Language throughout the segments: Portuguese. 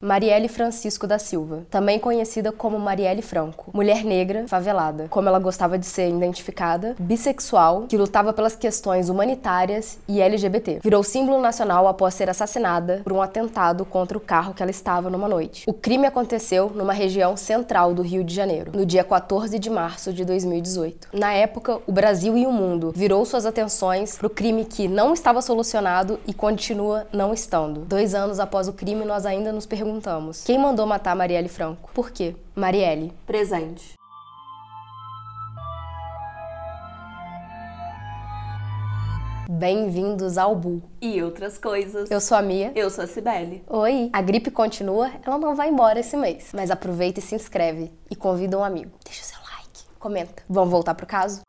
Marielle Francisco da Silva, também conhecida como Marielle Franco, mulher negra, favelada, como ela gostava de ser identificada, bissexual, que lutava pelas questões humanitárias e LGBT. Virou símbolo nacional após ser assassinada por um atentado contra o carro que ela estava numa noite. O crime aconteceu numa região central do Rio de Janeiro, no dia 14 de março de 2018. Na época, o Brasil e o mundo virou suas atenções para o crime que não estava solucionado e continua não estando. Dois anos após o crime, nós ainda nos perguntamos perguntamos: quem mandou matar Marielle Franco? Por quê? Marielle. Presente. Bem-vindos ao Bu. E outras coisas. Eu sou a Mia. Eu sou a Cibele. Oi. A gripe continua, ela não vai embora esse mês. Mas aproveita e se inscreve. E convida um amigo. Deixa o seu like. Comenta. Vamos voltar pro caso?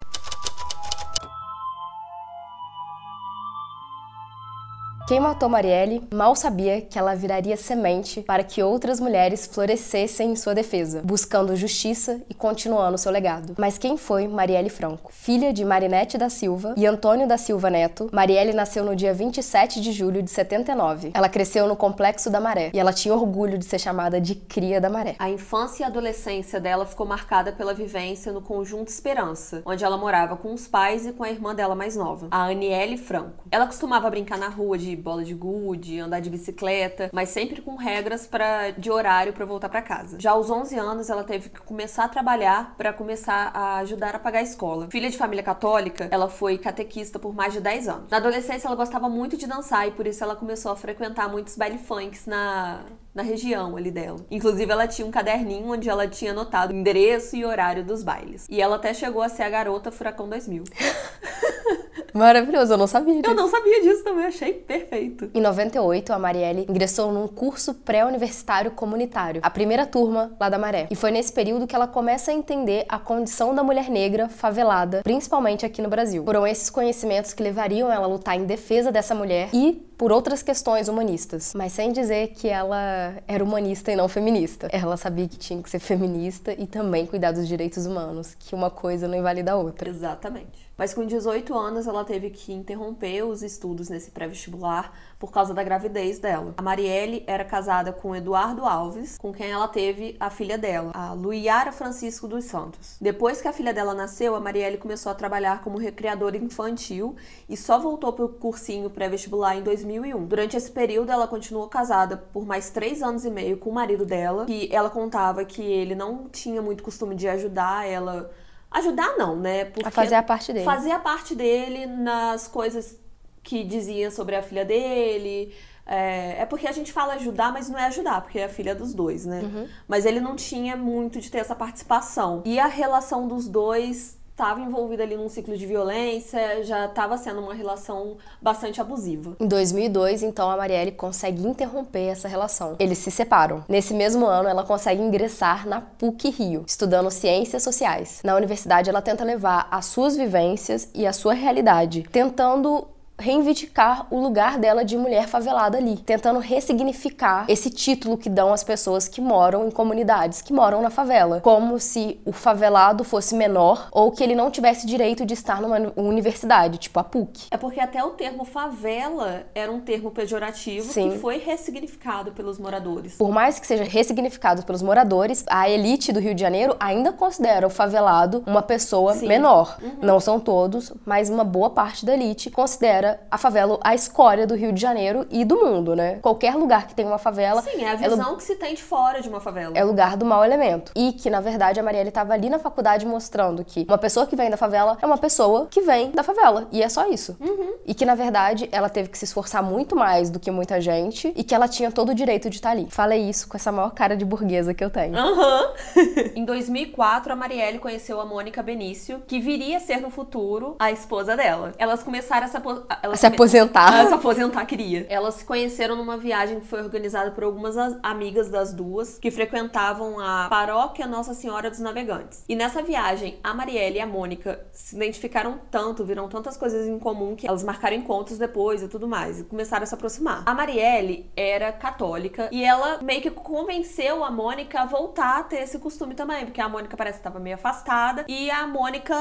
Quem matou Marielle mal sabia que ela viraria semente para que outras mulheres florescessem em sua defesa, buscando justiça e continuando seu legado. Mas quem foi Marielle Franco? Filha de Marinete da Silva e Antônio da Silva Neto, Marielle nasceu no dia 27 de julho de 79. Ela cresceu no Complexo da Maré e ela tinha orgulho de ser chamada de cria da Maré. A infância e adolescência dela ficou marcada pela vivência no Conjunto Esperança, onde ela morava com os pais e com a irmã dela mais nova, a Aniele Franco. Ela costumava brincar na rua de bola de gude, andar de bicicleta, mas sempre com regras para de horário para voltar para casa. Já aos 11 anos, ela teve que começar a trabalhar para começar a ajudar a pagar a escola. Filha de família católica, ela foi catequista por mais de 10 anos. Na adolescência, ela gostava muito de dançar e por isso ela começou a frequentar muitos baile funks na na região ali dela. Inclusive, ela tinha um caderninho onde ela tinha anotado endereço e horário dos bailes. E ela até chegou a ser a garota Furacão 2000. Maravilhoso, eu não sabia disso. Eu não sabia disso também, achei perfeito. Em 98, a Marielle ingressou num curso pré-universitário comunitário, a primeira turma lá da Maré. E foi nesse período que ela começa a entender a condição da mulher negra favelada, principalmente aqui no Brasil. Foram esses conhecimentos que levariam ela a lutar em defesa dessa mulher e por outras questões humanistas, mas sem dizer que ela era humanista e não feminista. Ela sabia que tinha que ser feminista e também cuidar dos direitos humanos, que uma coisa não invalida a outra. Exatamente. Mas com 18 anos ela teve que interromper os estudos nesse pré-vestibular por causa da gravidez dela. A Marielle era casada com Eduardo Alves, com quem ela teve a filha dela, a Luiara Francisco dos Santos. Depois que a filha dela nasceu, a Marielle começou a trabalhar como recreadora infantil e só voltou para o cursinho pré-vestibular em 2001. Durante esse período, ela continuou casada por mais três anos e meio com o marido dela, que ela contava que ele não tinha muito costume de ajudar ela Ajudar não, né? Porque a fazer a parte dele. Fazer a parte dele nas coisas que dizia sobre a filha dele. É, é, porque a gente fala ajudar, mas não é ajudar, porque é a filha dos dois, né? Uhum. Mas ele não tinha muito de ter essa participação. E a relação dos dois estava envolvida ali num ciclo de violência, já estava sendo uma relação bastante abusiva. Em 2002, então, a Marielle consegue interromper essa relação. Eles se separam. Nesse mesmo ano, ela consegue ingressar na PUC Rio, estudando ciências sociais. Na universidade, ela tenta levar as suas vivências e a sua realidade, tentando reivindicar o lugar dela de mulher favelada ali, tentando ressignificar esse título que dão as pessoas que moram em comunidades, que moram na favela, como se o favelado fosse menor ou que ele não tivesse direito de estar numa universidade, tipo a PUC. É porque até o termo favela era um termo pejorativo Sim. que foi ressignificado pelos moradores. Por mais que seja ressignificado pelos moradores, a elite do Rio de Janeiro ainda considera o favelado uma pessoa Sim. menor. Uhum. Não são todos, mas uma boa parte da elite considera considera a favela a escória do Rio de Janeiro e do mundo, né? Qualquer lugar que tem uma favela. Sim, é a visão é que se tem de fora de uma favela. É lugar do mau elemento. E que, na verdade, a Marielle estava ali na faculdade mostrando que uma pessoa que vem da favela é uma pessoa que vem da favela. E é só isso. Uhum. E que, na verdade, ela teve que se esforçar muito mais do que muita gente e que ela tinha todo o direito de estar ali. Falei isso com essa maior cara de burguesa que eu tenho. Uhum. em 2004, a Marielle conheceu a Mônica Benício, que viria a ser no futuro a esposa dela. Elas começaram essa ela se aposentar. Ela se aposentar queria. Elas se conheceram numa viagem que foi organizada por algumas amigas das duas que frequentavam a paróquia Nossa Senhora dos Navegantes. E nessa viagem, a Marielle e a Mônica se identificaram tanto, viram tantas coisas em comum que elas marcaram encontros depois e tudo mais e começaram a se aproximar. A Marielle era católica e ela meio que convenceu a Mônica a voltar a ter esse costume também, porque a Mônica parece que estava meio afastada e a Mônica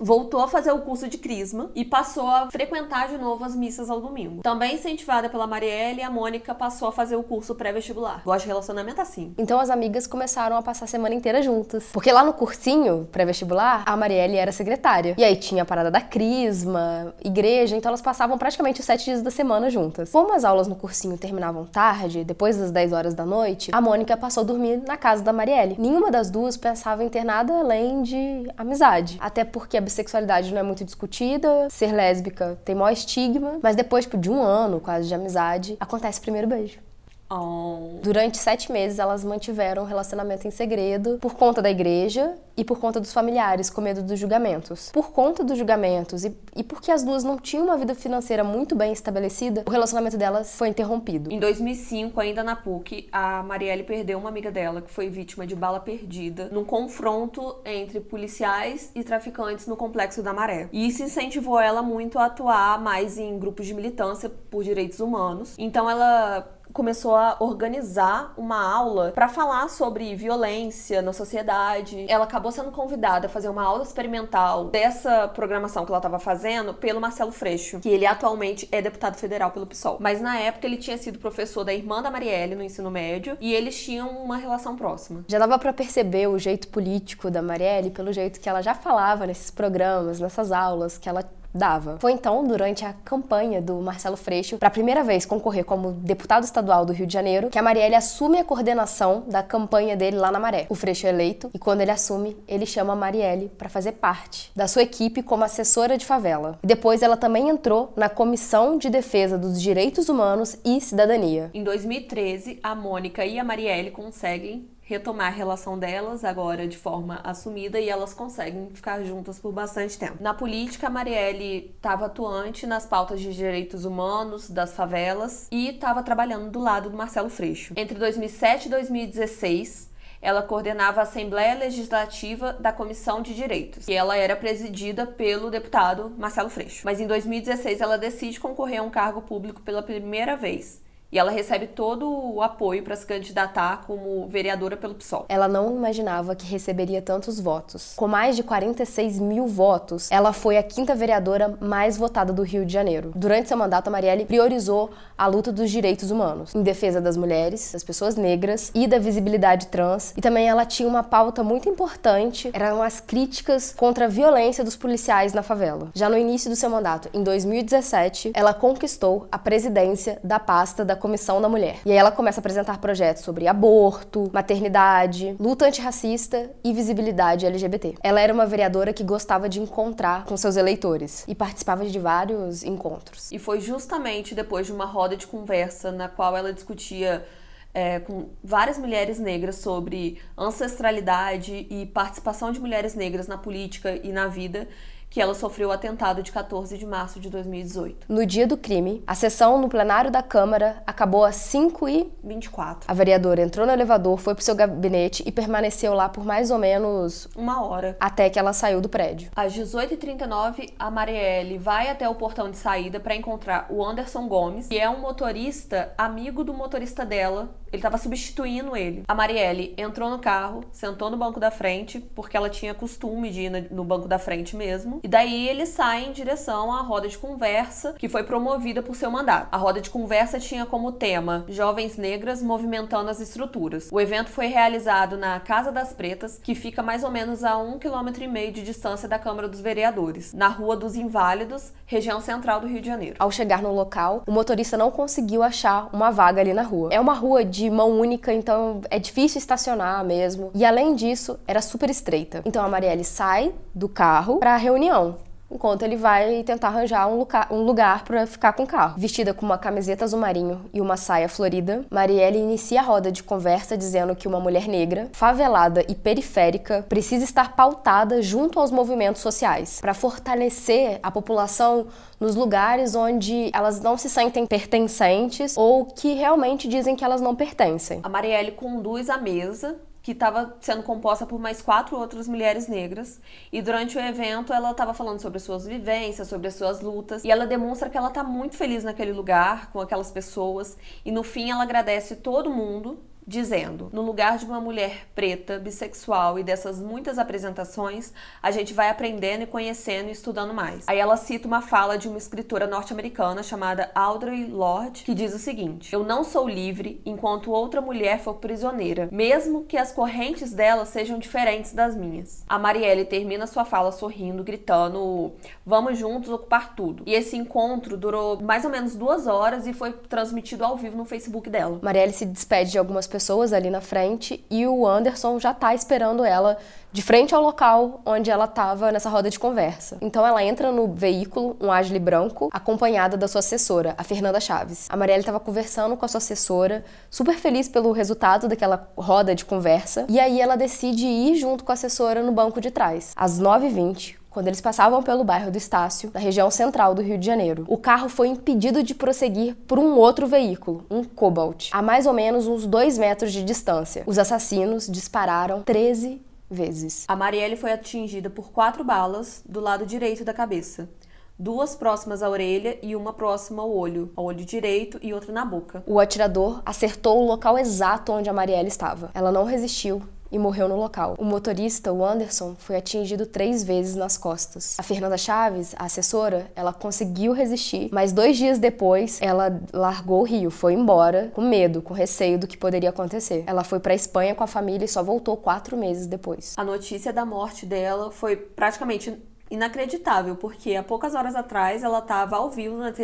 voltou a fazer o curso de crisma e passou a frequentar de novo as missas ao domingo. Também incentivada pela Marielle, a Mônica passou a fazer o curso pré-vestibular. Gosto de relacionamento assim. Então as amigas começaram a passar a semana inteira juntas. Porque lá no cursinho pré-vestibular, a Marielle era secretária. E aí tinha a parada da crisma, igreja, então elas passavam praticamente os sete dias da semana juntas. Como as aulas no cursinho terminavam tarde, depois das 10 horas da noite, a Mônica passou a dormir na casa da Marielle. Nenhuma das duas pensava em ter nada além de amizade. Até porque a bissexualidade não é muito discutida, ser lésbica tem maior estigma, mas depois tipo, de um ano quase de amizade, acontece o primeiro beijo. Oh. Durante sete meses, elas mantiveram um relacionamento em segredo por conta da igreja e por conta dos familiares, com medo dos julgamentos. Por conta dos julgamentos e, e porque as duas não tinham uma vida financeira muito bem estabelecida, o relacionamento delas foi interrompido. Em 2005, ainda na PUC, a Marielle perdeu uma amiga dela que foi vítima de bala perdida num confronto entre policiais e traficantes no Complexo da Maré. E isso incentivou ela muito a atuar mais em grupos de militância por direitos humanos. Então ela começou a organizar uma aula para falar sobre violência na sociedade. Ela acabou sendo convidada a fazer uma aula experimental dessa programação que ela estava fazendo pelo Marcelo Freixo, que ele atualmente é deputado federal pelo PSOL. Mas na época ele tinha sido professor da irmã da Marielle no ensino médio e eles tinham uma relação próxima. Já dava para perceber o jeito político da Marielle pelo jeito que ela já falava nesses programas, nessas aulas, que ela dava. Foi então, durante a campanha do Marcelo Freixo, para a primeira vez concorrer como deputado estadual do Rio de Janeiro, que a Marielle assume a coordenação da campanha dele lá na Maré. O Freixo é eleito e quando ele assume, ele chama a Marielle para fazer parte da sua equipe como assessora de favela. E depois ela também entrou na Comissão de Defesa dos Direitos Humanos e Cidadania. Em 2013, a Mônica e a Marielle conseguem retomar a relação delas agora de forma assumida e elas conseguem ficar juntas por bastante tempo. Na política, a Marielle estava atuante nas pautas de direitos humanos das favelas e estava trabalhando do lado do Marcelo Freixo. Entre 2007 e 2016, ela coordenava a Assembleia Legislativa da Comissão de Direitos, e ela era presidida pelo deputado Marcelo Freixo. Mas em 2016 ela decide concorrer a um cargo público pela primeira vez e ela recebe todo o apoio para se candidatar como vereadora pelo PSOL. Ela não imaginava que receberia tantos votos. Com mais de 46 mil votos, ela foi a quinta vereadora mais votada do Rio de Janeiro. Durante seu mandato, a Marielle priorizou a luta dos direitos humanos, em defesa das mulheres, das pessoas negras e da visibilidade trans. E também ela tinha uma pauta muito importante, eram as críticas contra a violência dos policiais na favela. Já no início do seu mandato, em 2017, ela conquistou a presidência da pasta da Comissão da Mulher. E aí ela começa a apresentar projetos sobre aborto, maternidade, luta antirracista e visibilidade LGBT. Ela era uma vereadora que gostava de encontrar com seus eleitores e participava de vários encontros. E foi justamente depois de uma roda de conversa na qual ela discutia é, com várias mulheres negras sobre ancestralidade e participação de mulheres negras na política e na vida que ela sofreu o atentado de 14 de março de 2018. No dia do crime, a sessão no plenário da Câmara acabou às 5 e 24. A vereadora entrou no elevador, foi pro seu gabinete e permaneceu lá por mais ou menos uma hora, até que ela saiu do prédio. Às 18h39, a Marielle vai até o portão de saída para encontrar o Anderson Gomes, que é um motorista amigo do motorista dela. Ele estava substituindo ele. A Marielle entrou no carro, sentou no banco da frente, porque ela tinha costume de ir no banco da frente mesmo. E daí ele sai em direção à roda de conversa que foi promovida por seu mandato. A roda de conversa tinha como tema Jovens Negras movimentando as estruturas. O evento foi realizado na Casa das Pretas, que fica mais ou menos a um quilômetro e meio de distância da Câmara dos Vereadores, na Rua dos Inválidos, região central do Rio de Janeiro. Ao chegar no local, o motorista não conseguiu achar uma vaga ali na rua. É uma rua de mão única, então é difícil estacionar mesmo. E além disso, era super estreita. Então a Marielle sai do carro para a reunião enquanto ele vai tentar arranjar um, lugar, um lugar para ficar com o carro. Vestida com uma camiseta azul marinho e uma saia florida, Marielle inicia a roda de conversa dizendo que uma mulher negra, favelada e periférica precisa estar pautada junto aos movimentos sociais para fortalecer a população nos lugares onde elas não se sentem pertencentes ou que realmente dizem que elas não pertencem. A Marielle conduz a mesa que estava sendo composta por mais quatro outras mulheres negras. E durante o evento ela estava falando sobre suas vivências, sobre as suas lutas. E ela demonstra que ela está muito feliz naquele lugar, com aquelas pessoas. E no fim ela agradece todo mundo dizendo: no lugar de uma mulher preta, bissexual e dessas muitas apresentações, a gente vai aprendendo e conhecendo e estudando mais. Aí ela cita uma fala de uma escritora norte-americana chamada Audre Lorde, que diz o seguinte: Eu não sou livre enquanto outra mulher for prisioneira, mesmo que as correntes dela sejam diferentes das minhas. A Marielle termina sua fala sorrindo, gritando: Vamos juntos ocupar tudo. E esse encontro durou mais ou menos duas horas e foi transmitido ao vivo no Facebook dela. Marielle se despede de algumas pessoas ali na frente e o Anderson já tá esperando ela de frente ao local onde ela estava nessa roda de conversa. Então ela entra no veículo, um Agile branco, acompanhada da sua assessora, a Fernanda Chaves. A Marielle estava conversando com a sua assessora, super feliz pelo resultado daquela roda de conversa, e aí ela decide ir junto com a assessora no banco de trás. Às 9h20, quando eles passavam pelo bairro do Estácio, na região central do Rio de Janeiro. O carro foi impedido de prosseguir por um outro veículo, um Cobalt, a mais ou menos uns dois metros de distância. Os assassinos dispararam 13 vezes. A Marielle foi atingida por quatro balas do lado direito da cabeça. Duas próximas à orelha e uma próxima ao olho, ao olho direito e outra na boca. O atirador acertou o local exato onde a Marielle estava. Ela não resistiu e morreu no local. O motorista, o Anderson, foi atingido três vezes nas costas. A Fernanda Chaves, a assessora, ela conseguiu resistir, mas dois dias depois ela largou o Rio, foi embora com medo, com receio do que poderia acontecer. Ela foi para Espanha com a família e só voltou quatro meses depois. A notícia da morte dela foi praticamente inacreditável, porque há poucas horas atrás ela estava ao vivo nas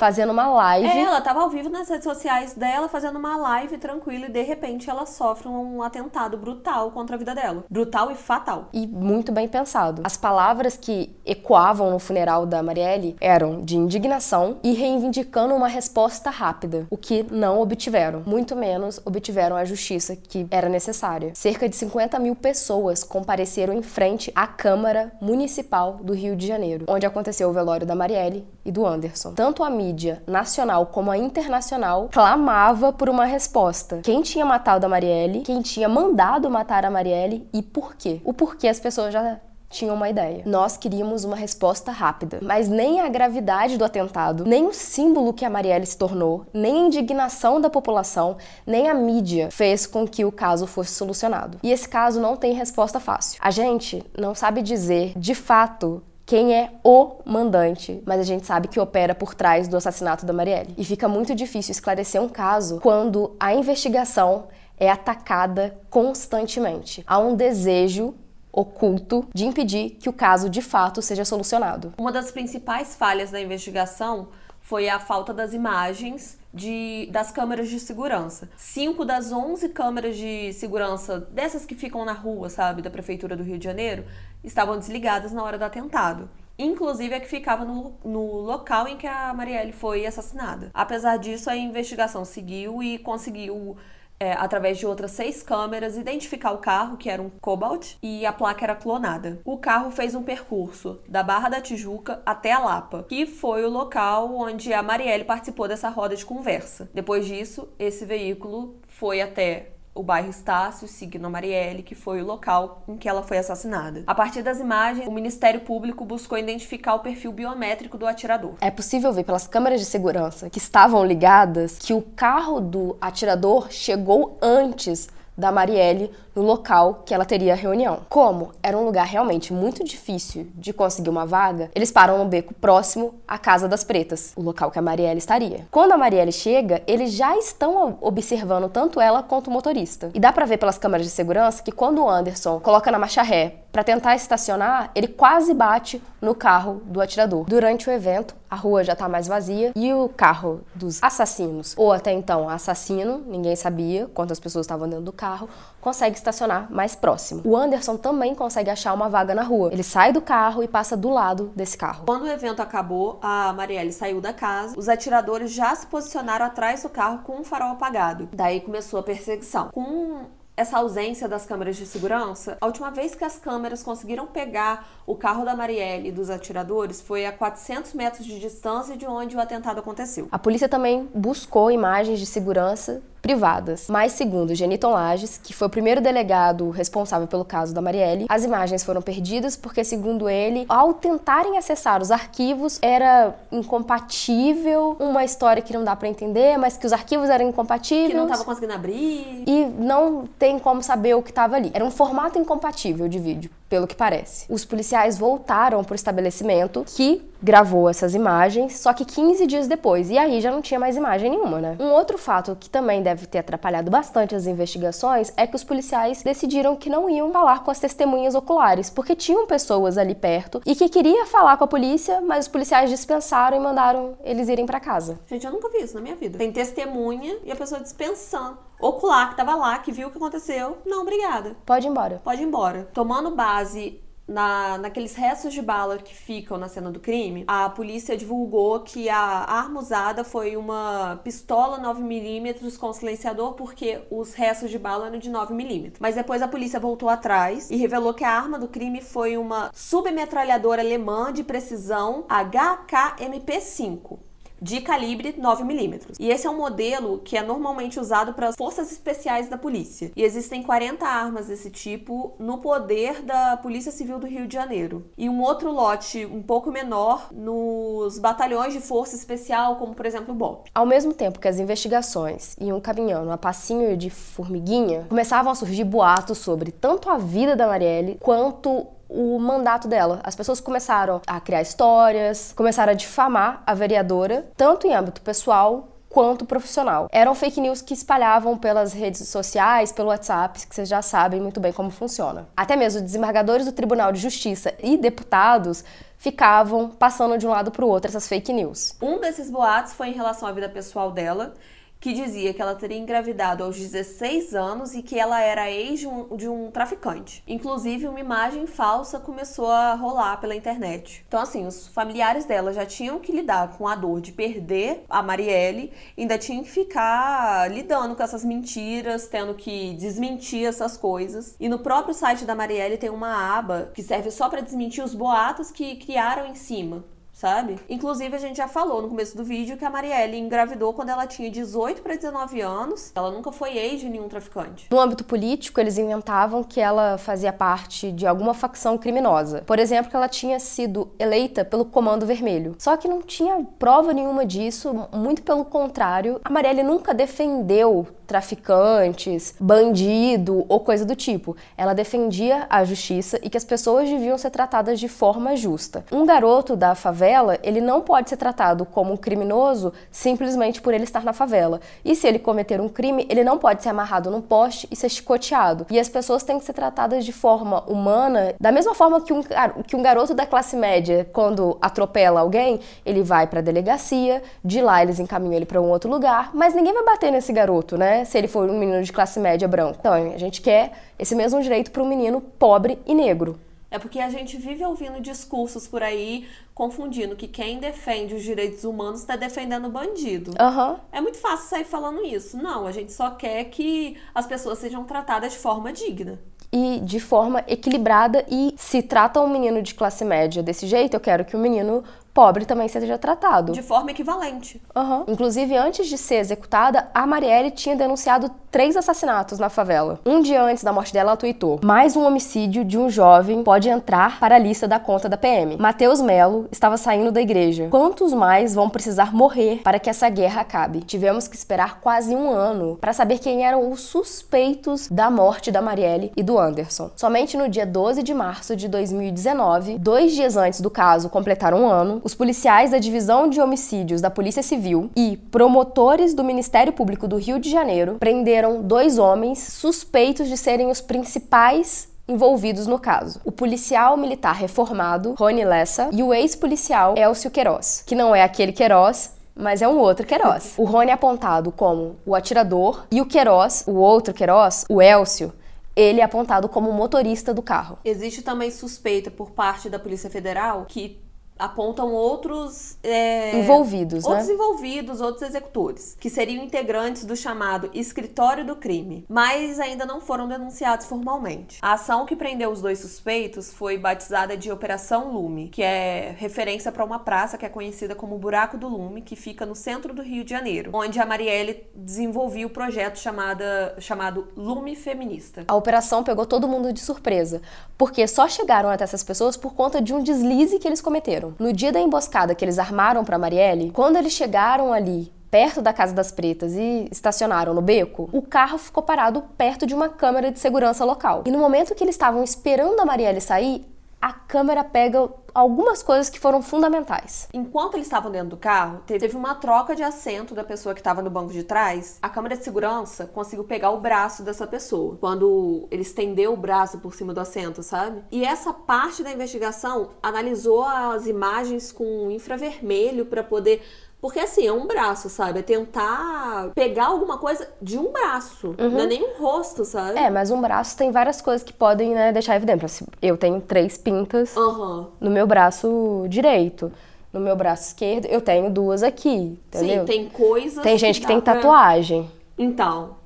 fazendo uma live. É, ela tava ao vivo nas redes sociais dela, fazendo uma live tranquila e de repente ela sofre um atentado brutal contra a vida dela. Brutal e fatal. E muito bem pensado. As palavras que ecoavam no funeral da Marielle eram de indignação e reivindicando uma resposta rápida, o que não obtiveram. Muito menos obtiveram a justiça que era necessária. Cerca de 50 mil pessoas compareceram em frente à Câmara Municipal do Rio de Janeiro, onde aconteceu o velório da Marielle e do Anderson. Tanto a mídia nacional como a internacional clamava por uma resposta. Quem tinha matado a Marielle, quem tinha mandado matar a Marielle e por quê? O porquê as pessoas já tinham uma ideia. Nós queríamos uma resposta rápida, mas nem a gravidade do atentado, nem o símbolo que a Marielle se tornou, nem a indignação da população, nem a mídia fez com que o caso fosse solucionado. E esse caso não tem resposta fácil. A gente não sabe dizer de fato quem é o mandante, mas a gente sabe que opera por trás do assassinato da Marielle. E fica muito difícil esclarecer um caso quando a investigação é atacada constantemente. Há um desejo oculto de impedir que o caso de fato seja solucionado. Uma das principais falhas da investigação foi a falta das imagens de, das câmeras de segurança. Cinco das onze câmeras de segurança, dessas que ficam na rua, sabe, da Prefeitura do Rio de Janeiro, estavam desligadas na hora do atentado. Inclusive a que ficava no, no local em que a Marielle foi assassinada. Apesar disso, a investigação seguiu e conseguiu é, através de outras seis câmeras, identificar o carro, que era um Cobalt, e a placa era clonada. O carro fez um percurso da Barra da Tijuca até a Lapa, que foi o local onde a Marielle participou dessa roda de conversa. Depois disso, esse veículo foi até o bairro Estácio, signo Marielle, que foi o local em que ela foi assassinada. A partir das imagens, o Ministério Público buscou identificar o perfil biométrico do atirador. É possível ver pelas câmeras de segurança que estavam ligadas que o carro do atirador chegou antes da Marielle no local que ela teria a reunião. Como era um lugar realmente muito difícil de conseguir uma vaga, eles param no beco próximo à Casa das Pretas, o local que a Marielle estaria. Quando a Marielle chega, eles já estão observando tanto ela quanto o motorista. E dá para ver pelas câmeras de segurança que quando o Anderson coloca na marcha ré para tentar estacionar, ele quase bate no carro do atirador. Durante o evento, a rua já tá mais vazia e o carro dos assassinos, ou até então assassino, ninguém sabia quantas pessoas estavam dentro do carro, consegue estacionar mais próximo. O Anderson também consegue achar uma vaga na rua. Ele sai do carro e passa do lado desse carro. Quando o evento acabou, a Marielle saiu da casa. Os atiradores já se posicionaram atrás do carro com o farol apagado. Daí começou a perseguição. Com essa ausência das câmeras de segurança, a última vez que as câmeras conseguiram pegar o carro da Marielle e dos atiradores foi a 400 metros de distância de onde o atentado aconteceu. A polícia também buscou imagens de segurança privadas. Mas, segundo Geniton Lages, que foi o primeiro delegado responsável pelo caso da Marielle, as imagens foram perdidas porque, segundo ele, ao tentarem acessar os arquivos, era incompatível, uma história que não dá para entender, mas que os arquivos eram incompatíveis. Que não tava conseguindo abrir. E não tem como saber o que estava ali. Era um formato incompatível de vídeo pelo que parece. Os policiais voltaram para o estabelecimento que gravou essas imagens, só que 15 dias depois, e aí já não tinha mais imagem nenhuma, né? Um outro fato que também deve ter atrapalhado bastante as investigações é que os policiais decidiram que não iam falar com as testemunhas oculares, porque tinham pessoas ali perto e que queria falar com a polícia, mas os policiais dispensaram e mandaram eles irem para casa. Gente, eu nunca vi isso na minha vida. Tem testemunha e a pessoa dispensando ocular que tava lá, que viu o que aconteceu. Não, obrigada. Pode ir embora. Pode ir embora. Tomando base na, naqueles restos de bala que ficam na cena do crime, a polícia divulgou que a arma usada foi uma pistola 9mm com silenciador, porque os restos de bala eram de 9mm. Mas depois a polícia voltou atrás e revelou que a arma do crime foi uma submetralhadora alemã de precisão HKMP5 de calibre 9mm. E esse é um modelo que é normalmente usado para as forças especiais da polícia. E existem 40 armas desse tipo no poder da Polícia Civil do Rio de Janeiro. E um outro lote um pouco menor nos batalhões de força especial, como por exemplo o BOP. Ao mesmo tempo que as investigações iam caminhando a passinho de formiguinha, começavam a surgir boatos sobre tanto a vida da Marielle quanto o mandato dela. As pessoas começaram a criar histórias, começaram a difamar a vereadora, tanto em âmbito pessoal quanto profissional. Eram fake news que espalhavam pelas redes sociais, pelo WhatsApp, que vocês já sabem muito bem como funciona. Até mesmo desembargadores do Tribunal de Justiça e deputados ficavam passando de um lado para o outro essas fake news. Um desses boatos foi em relação à vida pessoal dela que dizia que ela teria engravidado aos 16 anos e que ela era ex de um, de um, ainda Inclusive, uma imagem falsa começou a rolar pela internet. Então, assim, os familiares dela já tinham que lidar com a dor de perder a Marielle, ainda tinham que ficar lidando com essas mentiras, tendo que desmentir essas coisas. E no próprio site da Marielle tem uma aba que serve só para desmentir os boatos que criaram em cima sabe? Inclusive, a gente já falou no começo do vídeo que a Marielle engravidou quando ela tinha 18 para 19 anos. Ela nunca foi ex de nenhum traficante. No âmbito político, eles inventavam que ela fazia parte de alguma facção criminosa. Por exemplo, que ela tinha sido eleita pelo Comando Vermelho. Só que não tinha prova nenhuma disso, muito pelo contrário. A Marielle nunca defendeu traficantes, bandido ou coisa do tipo. Ela defendia a justiça e que as pessoas deviam ser tratadas de forma justa. Um garoto da favela, ele não pode ser tratado como um criminoso simplesmente por ele estar na favela. E se ele cometer um crime, ele não pode ser amarrado num poste e ser chicoteado. E as pessoas têm que ser tratadas de forma humana, da mesma forma que um, que um garoto da classe média, quando atropela alguém, ele vai para a delegacia, de lá eles encaminham ele para um outro lugar, mas ninguém vai bater nesse garoto, né? Se ele for um menino de classe média branco. Então, a gente quer esse mesmo direito para um menino pobre e negro. É porque a gente vive ouvindo discursos por aí confundindo que quem defende os direitos humanos está defendendo o bandido. Uhum. É muito fácil sair falando isso. Não, a gente só quer que as pessoas sejam tratadas de forma digna e de forma equilibrada. E se trata um menino de classe média desse jeito, eu quero que o menino pobre também seja tratado. De forma equivalente. Uhum. Inclusive, antes de ser executada, a Marielle tinha denunciado três assassinatos na favela. Um dia antes da morte dela, ela tweetou: Mais um homicídio de um jovem pode entrar para a lista da conta da PM. Matheus Melo estava saindo da igreja. Quantos mais vão precisar morrer para que essa guerra acabe? Tivemos que esperar quase um ano para saber quem eram os suspeitos da morte da Marielle e do Anderson. Somente no dia 12 de março de 2019, dois dias antes do caso completar um ano, os policiais da Divisão de Homicídios da Polícia Civil e promotores do Ministério Público do Rio de Janeiro prenderam dois homens suspeitos de serem os principais envolvidos no caso. O policial militar reformado, Rony Lessa, e o ex-policial Elcio Queiroz, que não é aquele Queiroz mas é um outro Queiroz. O Rony é apontado como o atirador e o Queiroz, o outro Queiroz, o Elcio, ele é apontado como motorista do carro. Existe também suspeita por parte da Polícia Federal que apontam outros é, envolvidos, outros né? envolvidos, outros executores, que seriam integrantes do chamado escritório do crime, mas ainda não foram denunciados formalmente. A ação que prendeu os dois suspeitos foi batizada de Operação Lume, que é referência para uma praça que é conhecida como Buraco do Lume, que fica no centro do Rio de Janeiro, onde a Marielle desenvolvia o projeto chamada, chamado Lume Feminista. A operação pegou todo mundo de surpresa, porque só chegaram até essas pessoas por conta de um deslize que eles cometeram. No dia da emboscada que eles armaram para Marielle, quando eles chegaram ali perto da Casa das Pretas e estacionaram no beco, o carro ficou parado perto de uma câmera de segurança local. E no momento que eles estavam esperando a Marielle sair, a câmera pega algumas coisas que foram fundamentais. Enquanto eles estavam dentro do carro, teve uma troca de assento da pessoa que estava no banco de trás. A câmera de segurança conseguiu pegar o braço dessa pessoa quando ele estendeu o braço por cima do assento, sabe? E essa parte da investigação analisou as imagens com infravermelho para poder porque assim, é um braço, sabe? É tentar pegar alguma coisa de um braço. Uhum. Não é nem um rosto, sabe? É, mas um braço tem várias coisas que podem, né, deixar evidente. Eu tenho três pintas uhum. no meu braço direito. No meu braço esquerdo, eu tenho duas aqui, entendeu? Sim, tem coisas. Tem gente que, que tem pra... tatuagem. Então,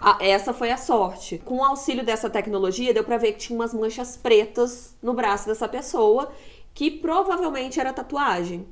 a, essa foi a sorte. Com o auxílio dessa tecnologia, deu pra ver que tinha umas manchas pretas no braço dessa pessoa, que provavelmente era tatuagem.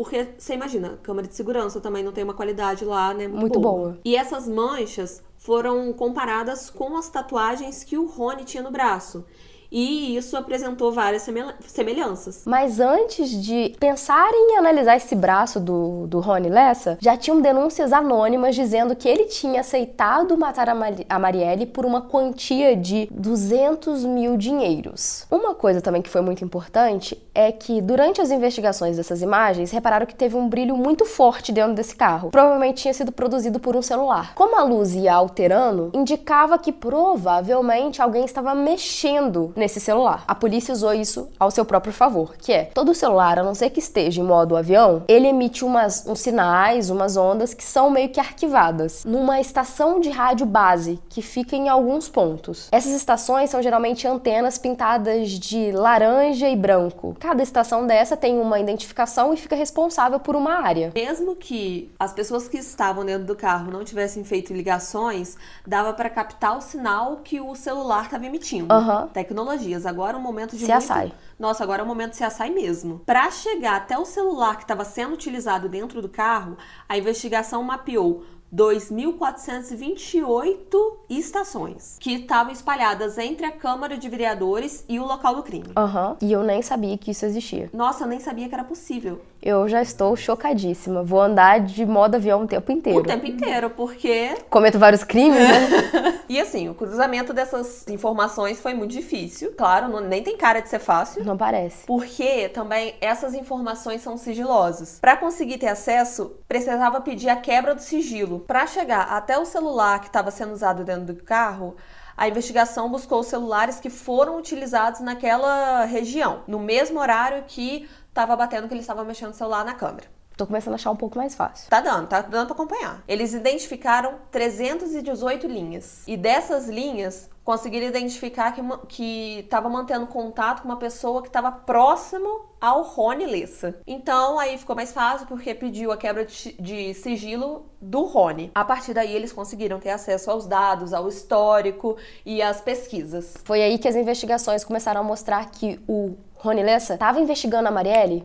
Porque você imagina, câmera de segurança também não tem uma qualidade lá, né? Muito, muito boa. boa. E essas manchas foram comparadas com as tatuagens que o Rony tinha no braço e isso apresentou várias semelhanças. Mas antes de pensar em analisar esse braço do, do Rony Lessa, já tinham denúncias anônimas dizendo que ele tinha aceitado matar a, Mar a Marielle por uma quantia de 200 mil dinheiros. Uma coisa também que foi muito importante é que durante as investigações dessas imagens, repararam que teve um brilho muito forte dentro desse carro. Provavelmente tinha sido produzido por um celular. Como a luz ia alterando, indicava que provavelmente alguém estava mexendo nesse celular. A polícia usou isso ao seu próprio favor, que é todo celular, a não ser que esteja em modo avião, ele emite umas, uns sinais, umas ondas que são meio que arquivadas numa estação de rádio base que fica em alguns pontos. Essas estações são geralmente antenas pintadas de laranja e branco. Cada estação dessa tem uma identificação e fica responsável por uma área. Mesmo que as pessoas que estavam dentro do carro não tivessem feito ligações, dava para captar o sinal que o celular estava emitindo. Uhum. Tecnologia tecnologias. Agora é um momento de se muito... assai. Nossa, agora é o momento de se assai mesmo. Para chegar até o celular que estava sendo utilizado dentro do carro, a investigação mapeou 2.428 estações que estavam espalhadas entre a Câmara de Vereadores e o local do crime. Aham. Uhum. E eu nem sabia que isso existia. Nossa, eu nem sabia que era possível. Eu já estou chocadíssima. Vou andar de modo avião o tempo inteiro. O tempo inteiro, porque. Cometo vários crimes, né? e assim, o cruzamento dessas informações foi muito difícil. Claro, não, nem tem cara de ser fácil. Não parece. Porque também essas informações são sigilosas. Para conseguir ter acesso, precisava pedir a quebra do sigilo. Para chegar até o celular que estava sendo usado dentro do carro, a investigação buscou os celulares que foram utilizados naquela região, no mesmo horário que estava batendo que ele estava mexendo no celular na câmera. Tô começando a achar um pouco mais fácil. Tá dando, tá dando pra acompanhar. Eles identificaram 318 linhas. E dessas linhas, conseguiram identificar que estava mantendo contato com uma pessoa que estava próximo ao Rony Lessa. Então aí ficou mais fácil porque pediu a quebra de sigilo do Rony. A partir daí eles conseguiram ter acesso aos dados, ao histórico e às pesquisas. Foi aí que as investigações começaram a mostrar que o Rony Lessa estava investigando a Marielle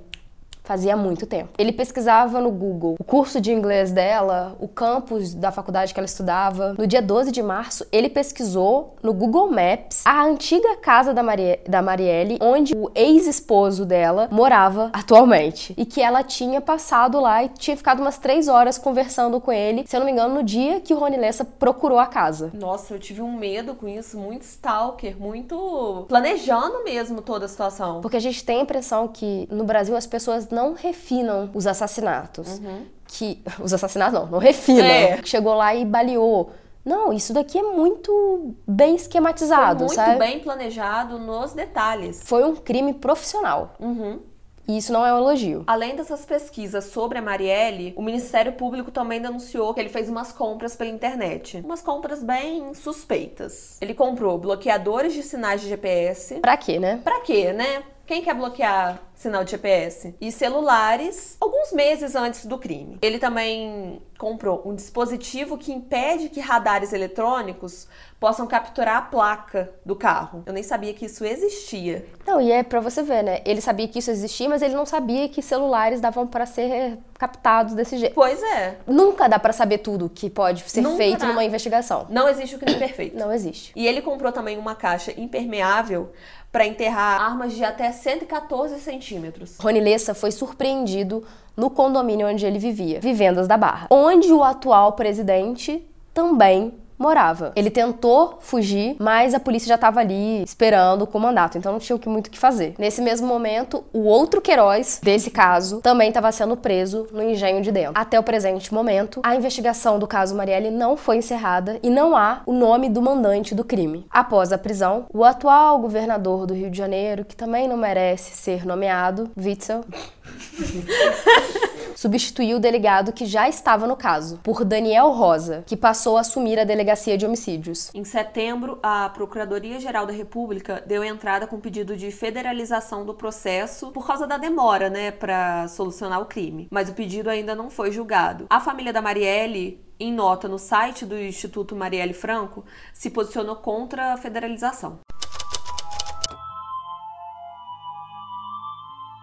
Fazia muito tempo. Ele pesquisava no Google o curso de inglês dela, o campus da faculdade que ela estudava. No dia 12 de março, ele pesquisou no Google Maps a antiga casa da, Marie, da Marielle, onde o ex-esposo dela morava atualmente. E que ela tinha passado lá e tinha ficado umas três horas conversando com ele, se eu não me engano, no dia que o Rony Lessa procurou a casa. Nossa, eu tive um medo com isso, muito stalker, muito planejando mesmo toda a situação. Porque a gente tem a impressão que no Brasil as pessoas não refinam os assassinatos. Uhum. Que. Os assassinatos não, não refinam. É. Chegou lá e baleou. Não, isso daqui é muito bem esquematizado, Foi muito sabe? bem planejado nos detalhes. Foi um crime profissional. Uhum. E isso não é um elogio. Além dessas pesquisas sobre a Marielle, o Ministério Público também denunciou que ele fez umas compras pela internet. Umas compras bem suspeitas. Ele comprou bloqueadores de sinais de GPS. Pra quê, né? Pra quê, né? Quem quer bloquear sinal de GPS? E celulares, alguns meses antes do crime. Ele também comprou um dispositivo que impede que radares eletrônicos possam capturar a placa do carro. Eu nem sabia que isso existia. Não, e é para você ver, né? Ele sabia que isso existia, mas ele não sabia que celulares davam para ser captados desse jeito. Pois é. Nunca dá para saber tudo que pode ser Nunca feito dá. numa investigação. Não existe o crime perfeito. Não existe. E ele comprou também uma caixa impermeável para enterrar armas de até 114 centímetros. Rony Lessa foi surpreendido no condomínio onde ele vivia, Vivendas da Barra, onde o atual presidente também morava. Ele tentou fugir, mas a polícia já estava ali esperando com o mandato, então não tinha muito o que fazer. Nesse mesmo momento, o outro Queiroz desse caso também estava sendo preso no engenho de dentro. Até o presente momento, a investigação do caso Marielle não foi encerrada e não há o nome do mandante do crime. Após a prisão, o atual governador do Rio de Janeiro, que também não merece ser nomeado, Witzel, substituiu o delegado que já estava no caso, por Daniel Rosa, que passou a assumir a delegacia de homicídios. Em setembro, a Procuradoria-Geral da República deu entrada com pedido de federalização do processo por causa da demora, né, para solucionar o crime. Mas o pedido ainda não foi julgado. A família da Marielle em nota no site do Instituto Marielle Franco, se posicionou contra a federalização.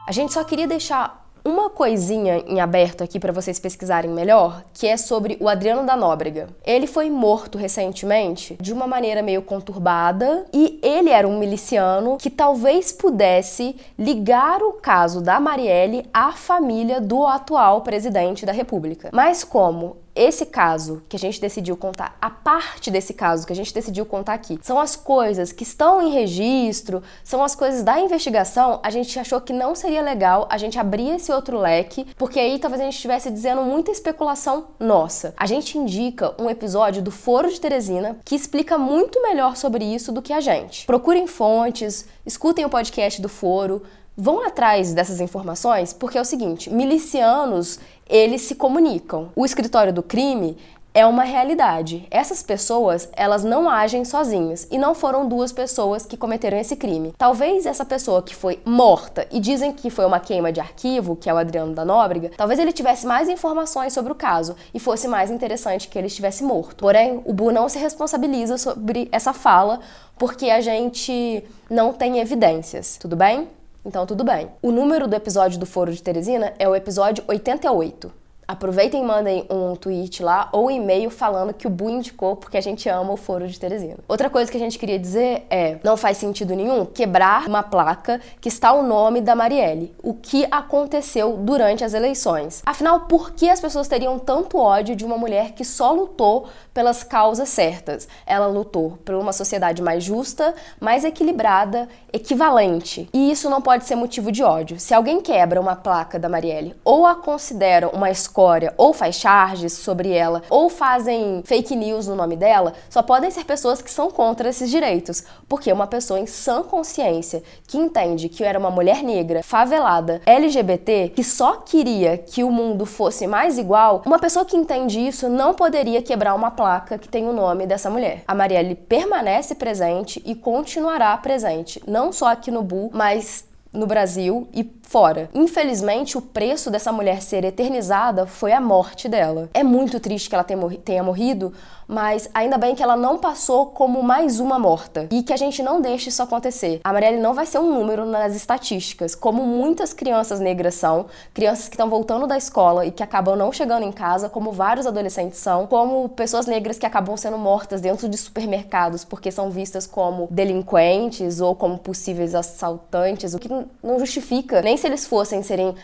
A gente só queria deixar uma coisinha em aberto aqui para vocês pesquisarem melhor, que é sobre o Adriano da Nóbrega. Ele foi morto recentemente de uma maneira meio conturbada e ele era um miliciano que talvez pudesse ligar o caso da Marielle à família do atual presidente da República. Mas como esse caso que a gente decidiu contar, a parte desse caso que a gente decidiu contar aqui, são as coisas que estão em registro, são as coisas da investigação, a gente achou que não seria legal a gente abrir esse outro leque, porque aí talvez a gente estivesse dizendo muita especulação nossa. A gente indica um episódio do Foro de Teresina que explica muito melhor sobre isso do que a gente. Procurem fontes, escutem o podcast do Foro, vão atrás dessas informações, porque é o seguinte, milicianos eles se comunicam. O escritório do crime é uma realidade. Essas pessoas, elas não agem sozinhas e não foram duas pessoas que cometeram esse crime. Talvez essa pessoa que foi morta e dizem que foi uma queima de arquivo, que é o Adriano da Nóbrega, talvez ele tivesse mais informações sobre o caso e fosse mais interessante que ele estivesse morto. Porém, o Bu não se responsabiliza sobre essa fala porque a gente não tem evidências, tudo bem? Então, tudo bem. O número do episódio do Foro de Teresina é o episódio 88. Aproveitem e mandem um tweet lá ou um e-mail falando que o Bu indicou porque a gente ama o Foro de Teresina. Outra coisa que a gente queria dizer é: não faz sentido nenhum quebrar uma placa que está o nome da Marielle. O que aconteceu durante as eleições? Afinal, por que as pessoas teriam tanto ódio de uma mulher que só lutou pelas causas certas? Ela lutou por uma sociedade mais justa, mais equilibrada, equivalente. E isso não pode ser motivo de ódio. Se alguém quebra uma placa da Marielle ou a considera uma escória ou faz charges sobre ela ou fazem fake news no nome dela, só podem ser pessoas que são contra esses direitos. Porque uma pessoa em sã consciência que entende que era uma mulher negra, favelada, LGBT, que só queria que o mundo fosse mais igual, uma pessoa que entende isso não poderia quebrar uma placa que tem o nome dessa mulher. A Marielle permanece presente e continuará presente, não só aqui no Bu, mas no Brasil e fora. Infelizmente, o preço dessa mulher ser eternizada foi a morte dela. É muito triste que ela tenha morrido, mas ainda bem que ela não passou como mais uma morta e que a gente não deixe isso acontecer. A Marielle não vai ser um número nas estatísticas, como muitas crianças negras são, crianças que estão voltando da escola e que acabam não chegando em casa, como vários adolescentes são, como pessoas negras que acabam sendo mortas dentro de supermercados porque são vistas como delinquentes ou como possíveis assaltantes, o que não justifica nem se eles fossem serem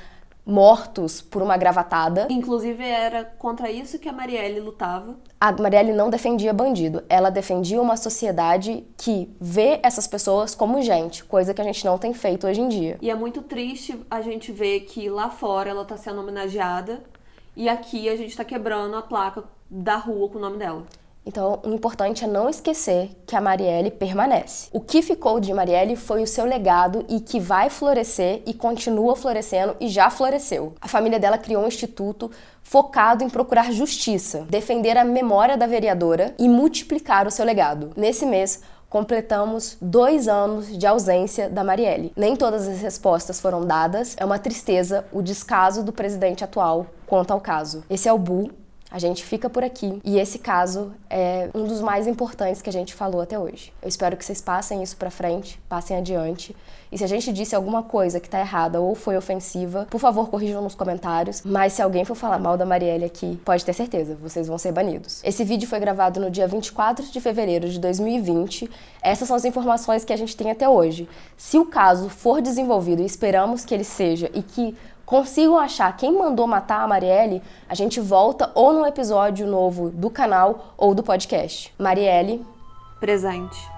mortos por uma gravatada. Inclusive, era contra isso que a Marielle lutava. A Marielle não defendia bandido, ela defendia uma sociedade que vê essas pessoas como gente, coisa que a gente não tem feito hoje em dia. E é muito triste a gente ver que lá fora ela tá sendo homenageada e aqui a gente tá quebrando a placa da rua com o nome dela. Então, o importante é não esquecer que a Marielle permanece. O que ficou de Marielle foi o seu legado e que vai florescer e continua florescendo e já floresceu. A família dela criou um instituto focado em procurar justiça, defender a memória da vereadora e multiplicar o seu legado. Nesse mês, completamos dois anos de ausência da Marielle. Nem todas as respostas foram dadas. É uma tristeza o descaso do presidente atual quanto ao caso. Esse é o Bu. A gente fica por aqui e esse caso é um dos mais importantes que a gente falou até hoje. Eu espero que vocês passem isso para frente, passem adiante. E se a gente disse alguma coisa que tá errada ou foi ofensiva, por favor, corrijam nos comentários. Mas se alguém for falar mal da Marielle aqui, pode ter certeza, vocês vão ser banidos. Esse vídeo foi gravado no dia 24 de fevereiro de 2020. Essas são as informações que a gente tem até hoje. Se o caso for desenvolvido, e esperamos que ele seja e que consigam achar quem mandou matar a Marielle, a gente volta ou num episódio novo do canal ou do podcast. Marielle. Presente.